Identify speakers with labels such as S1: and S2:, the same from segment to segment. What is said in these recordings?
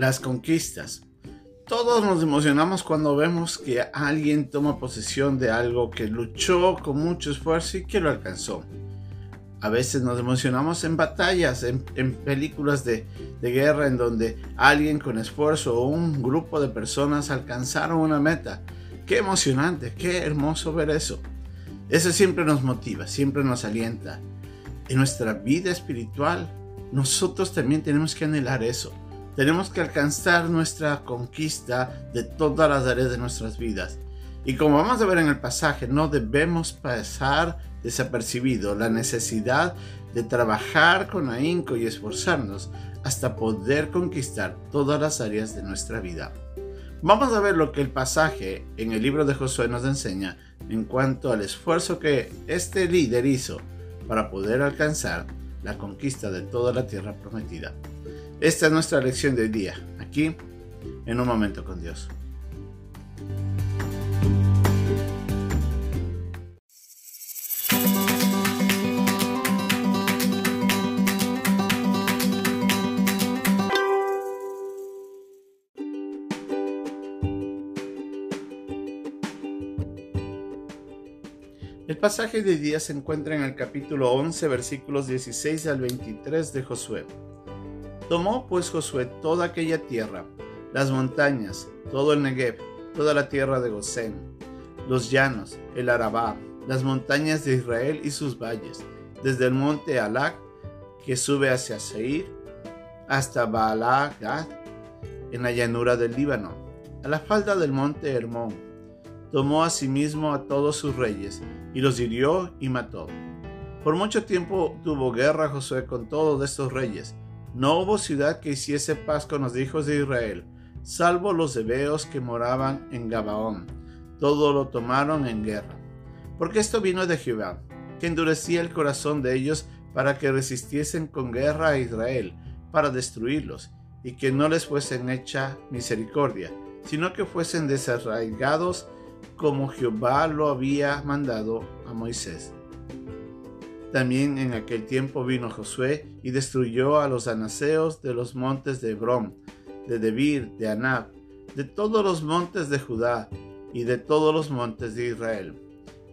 S1: Las conquistas. Todos nos emocionamos cuando vemos que alguien toma posesión de algo que luchó con mucho esfuerzo y que lo alcanzó. A veces nos emocionamos en batallas, en, películas de, guerra en donde alguien con esfuerzo o un grupo de personas alcanzaron una meta. Qué emocionante, qué hermoso ver eso. Eso siempre nos motiva, siempre nos alienta. En nuestra vida espiritual, nosotros también tenemos que anhelar eso. Tenemos que alcanzar nuestra conquista de todas las áreas de nuestras vidas. Y como vamos a ver en el pasaje, no debemos pasar desapercibido la necesidad de trabajar con ahínco y esforzarnos hasta poder conquistar todas las áreas de nuestra vida. Vamos a ver lo que el pasaje en el libro de Josué nos enseña en cuanto al esfuerzo que este líder hizo para poder alcanzar la conquista de toda la tierra prometida. Esta es nuestra lección del día, aquí en un momento con Dios. El pasaje de día se encuentra en el capítulo 11, versículos 16 al 23 de Josué. Tomó pues Josué toda aquella tierra, las montañas, todo el Negev, toda la tierra de Gosén, los llanos, el Arabá, las montañas de Israel y sus valles, desde el monte Alac, que sube hacia Seir, hasta Baalá Gad, en la llanura del Líbano, a la falda del monte Hermón tomó a sí mismo a todos sus reyes, y los hirió y mató. Por mucho tiempo tuvo guerra Josué con todos estos reyes. No hubo ciudad que hiciese paz con los hijos de Israel, salvo los hebeos que moraban en Gabaón. Todo lo tomaron en guerra. Porque esto vino de Jehová, que endurecía el corazón de ellos para que resistiesen con guerra a Israel, para destruirlos, y que no les fuesen hecha misericordia, sino que fuesen desarraigados como Jehová lo había mandado a Moisés. También en aquel tiempo vino Josué y destruyó a los anaseos de los montes de Hebrón, de Debir, de Anab, de todos los montes de Judá y de todos los montes de Israel.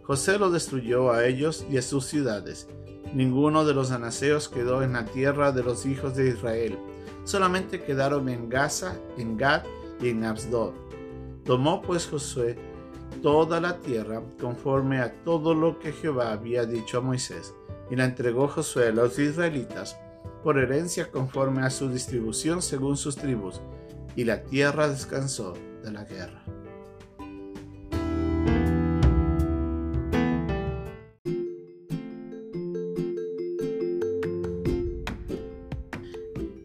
S1: José lo destruyó a ellos y a sus ciudades. Ninguno de los anaseos quedó en la tierra de los hijos de Israel. Solamente quedaron en Gaza, en Gad y en Absdod. Tomó pues Josué toda la tierra conforme a todo lo que Jehová había dicho a Moisés, y la entregó Josué a los israelitas por herencia conforme a su distribución según sus tribus, y la tierra descansó de la guerra.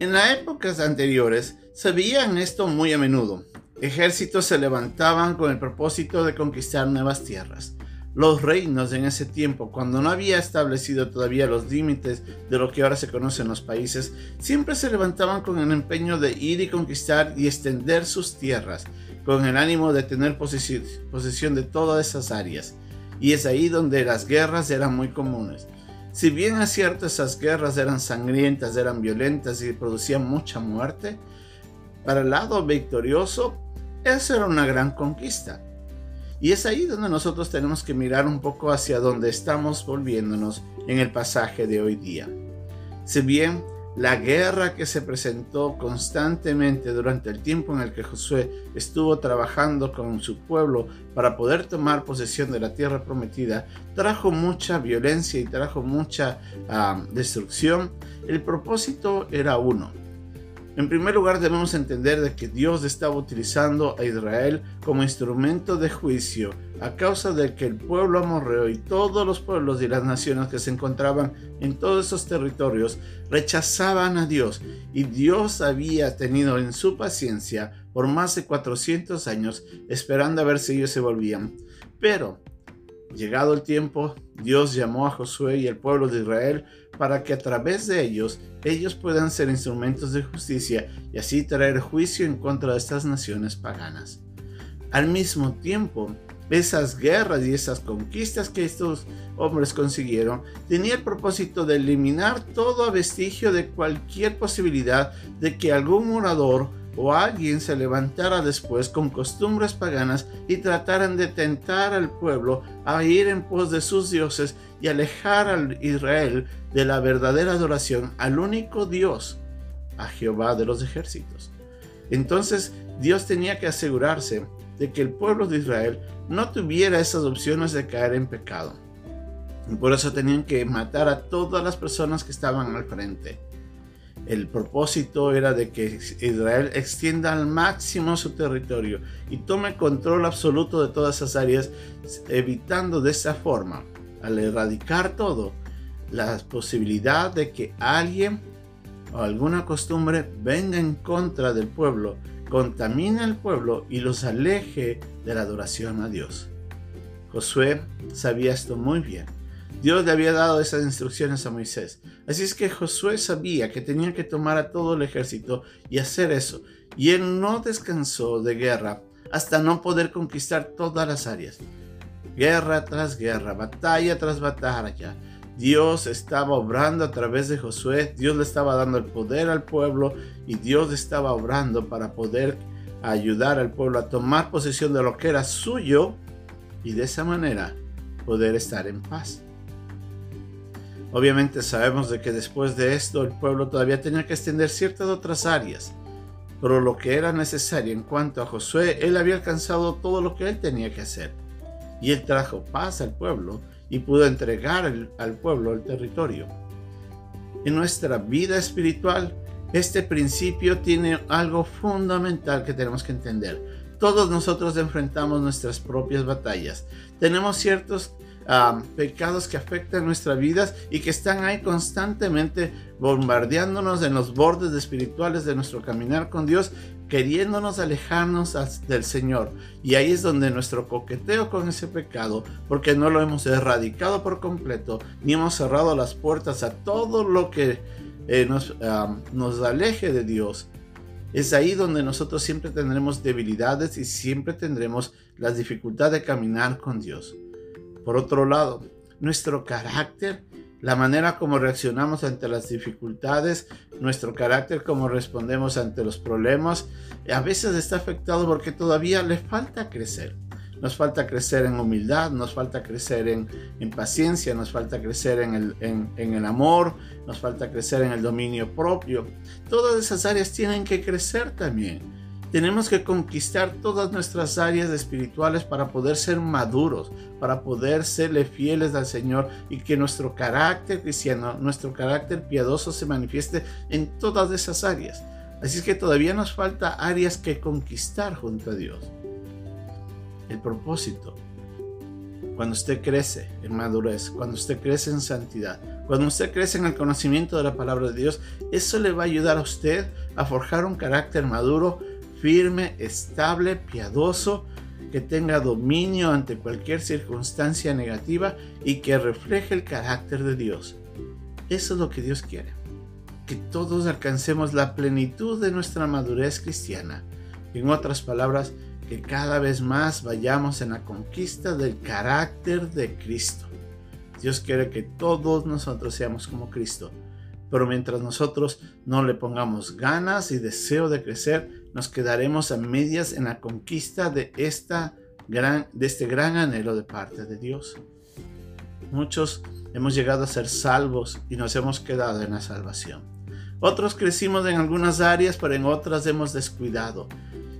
S1: En las épocas anteriores se veían esto muy a menudo ejércitos se levantaban con el propósito de conquistar nuevas tierras. Los reinos en ese tiempo, cuando no había establecido todavía los límites de lo que ahora se conocen los países, siempre se levantaban con el empeño de ir y conquistar y extender sus tierras, con el ánimo de tener posesión de todas esas áreas. Y es ahí donde las guerras eran muy comunes. Si bien es cierto esas guerras eran sangrientas, eran violentas y producían mucha muerte, para el lado victorioso esa era una gran conquista. Y es ahí donde nosotros tenemos que mirar un poco hacia donde estamos volviéndonos en el pasaje de hoy día. Si bien la guerra que se presentó constantemente durante el tiempo en el que Josué estuvo trabajando con su pueblo para poder tomar posesión de la tierra prometida, trajo mucha violencia y trajo mucha ah, destrucción, el propósito era uno, en primer lugar debemos entender de que Dios estaba utilizando a Israel como instrumento de juicio a causa de que el pueblo amorreo y todos los pueblos y las naciones que se encontraban en todos esos territorios rechazaban a Dios y Dios había tenido en su paciencia por más de 400 años esperando a ver si ellos se volvían. Pero Llegado el tiempo, Dios llamó a Josué y al pueblo de Israel para que a través de ellos ellos puedan ser instrumentos de justicia y así traer juicio en contra de estas naciones paganas. Al mismo tiempo, esas guerras y esas conquistas que estos hombres consiguieron tenían el propósito de eliminar todo vestigio de cualquier posibilidad de que algún morador o alguien se levantara después con costumbres paganas y trataran de tentar al pueblo a ir en pos de sus dioses y alejar al Israel de la verdadera adoración al único Dios, a Jehová de los ejércitos. Entonces Dios tenía que asegurarse de que el pueblo de Israel no tuviera esas opciones de caer en pecado. Y por eso tenían que matar a todas las personas que estaban al frente. El propósito era de que Israel extienda al máximo su territorio y tome control absoluto de todas esas áreas, evitando de esa forma, al erradicar todo, la posibilidad de que alguien o alguna costumbre venga en contra del pueblo, contamine al pueblo y los aleje de la adoración a Dios. Josué sabía esto muy bien Dios le había dado esas instrucciones a Moisés. Así es que Josué sabía que tenía que tomar a todo el ejército y hacer eso. Y él no descansó de guerra hasta no poder conquistar todas las áreas. Guerra tras guerra, batalla tras batalla. Dios estaba obrando a través de Josué, Dios le estaba dando el poder al pueblo y Dios estaba obrando para poder ayudar al pueblo a tomar posesión de lo que era suyo y de esa manera poder estar en paz. Obviamente sabemos de que después de esto el pueblo todavía tenía que extender ciertas otras áreas, pero lo que era necesario en cuanto a Josué, él había alcanzado todo lo que él tenía que hacer. Y él trajo paz al pueblo y pudo entregar al pueblo el territorio. En nuestra vida espiritual, este principio tiene algo fundamental que tenemos que entender. Todos nosotros enfrentamos nuestras propias batallas. Tenemos ciertos pecados que afectan nuestras vidas y que están ahí constantemente bombardeándonos en los bordes espirituales de nuestro caminar con Dios, queriéndonos alejarnos del Señor. Y ahí es donde nuestro coqueteo con ese pecado, porque no lo hemos erradicado por completo, ni hemos cerrado las puertas a todo lo que eh, nos, nos aleje de Dios, es ahí donde nosotros siempre tendremos debilidades y siempre tendremos la dificultad de caminar con Dios. Por otro lado, nuestro carácter, la manera como reaccionamos ante las dificultades, nuestro carácter como respondemos ante los problemas, a veces está afectado porque todavía le falta crecer. Nos falta crecer en humildad, nos falta crecer en, paciencia, nos falta crecer en el amor, nos falta crecer en el dominio propio. Todas esas áreas tienen que crecer también. Tenemos que conquistar todas nuestras áreas espirituales para poder ser maduros, para poder serle fieles al Señor y que nuestro carácter cristiano, nuestro carácter piadoso se manifieste en todas esas áreas. Así es que todavía nos falta áreas que conquistar junto a Dios. El propósito. Cuando usted crece en madurez, cuando usted crece en santidad, cuando usted crece en el conocimiento de la palabra de Dios, eso le va a ayudar a usted a forjar un carácter maduro firme, estable, piadoso, que tenga dominio ante cualquier circunstancia negativa y que refleje el carácter de Dios. Eso es lo que Dios quiere. Que todos alcancemos la plenitud de nuestra madurez cristiana. En otras palabras, que cada vez más vayamos en la conquista del carácter de Cristo. Dios quiere que todos nosotros seamos como Cristo. Pero mientras nosotros no le pongamos ganas y deseo de crecer, nos quedaremos a medias en la conquista de, esta gran, de este gran anhelo de parte de Dios. Muchos hemos llegado a ser salvos y nos hemos quedado en la salvación. Otros crecimos en algunas áreas, pero en otras hemos descuidado.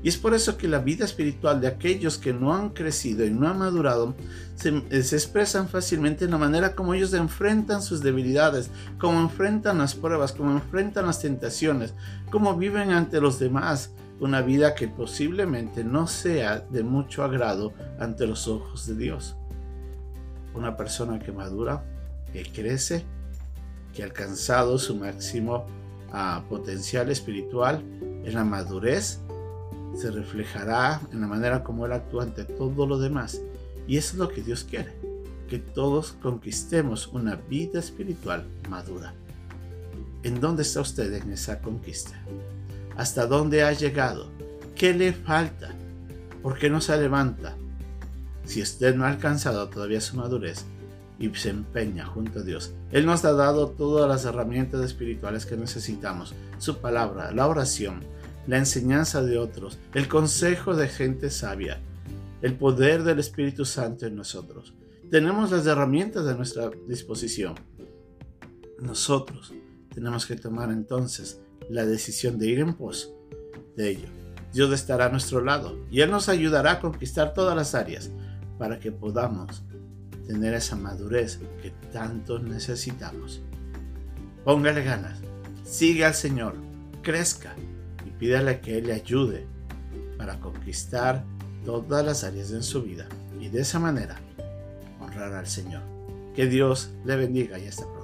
S1: Y es por eso que la vida espiritual de aquellos que no han crecido y no han madurado se, se, expresan fácilmente en la manera como ellos enfrentan sus debilidades, cómo enfrentan las pruebas, cómo enfrentan las tentaciones, cómo viven ante los demás, una vida que posiblemente no sea de mucho agrado ante los ojos de Dios. Una persona que madura, que crece, que ha alcanzado su máximo ah, potencial espiritual en la madurez, se reflejará en la manera como él actúa ante todo lo demás. Y eso es lo que Dios quiere, que todos conquistemos una vida espiritual madura. ¿En dónde está usted en esa conquista? hasta dónde ha llegado, qué le falta, por qué no se levanta. Si usted no ha alcanzado todavía su madurez y se empeña junto a Dios, Él nos ha dado todas las herramientas espirituales que necesitamos, su palabra, la oración, la enseñanza de otros, el consejo de gente sabia, el poder del Espíritu Santo en nosotros. Tenemos las herramientas a nuestra disposición. Nosotros tenemos que tomar entonces la decisión de ir en pos de ello. Dios estará a nuestro lado y Él nos ayudará a conquistar todas las áreas para que podamos tener esa madurez que tanto necesitamos. Póngale ganas, siga al Señor, crezca pídale que Él le ayude para conquistar todas las áreas de su vida y de esa manera honrar al Señor. Que Dios le bendiga y hasta pronto.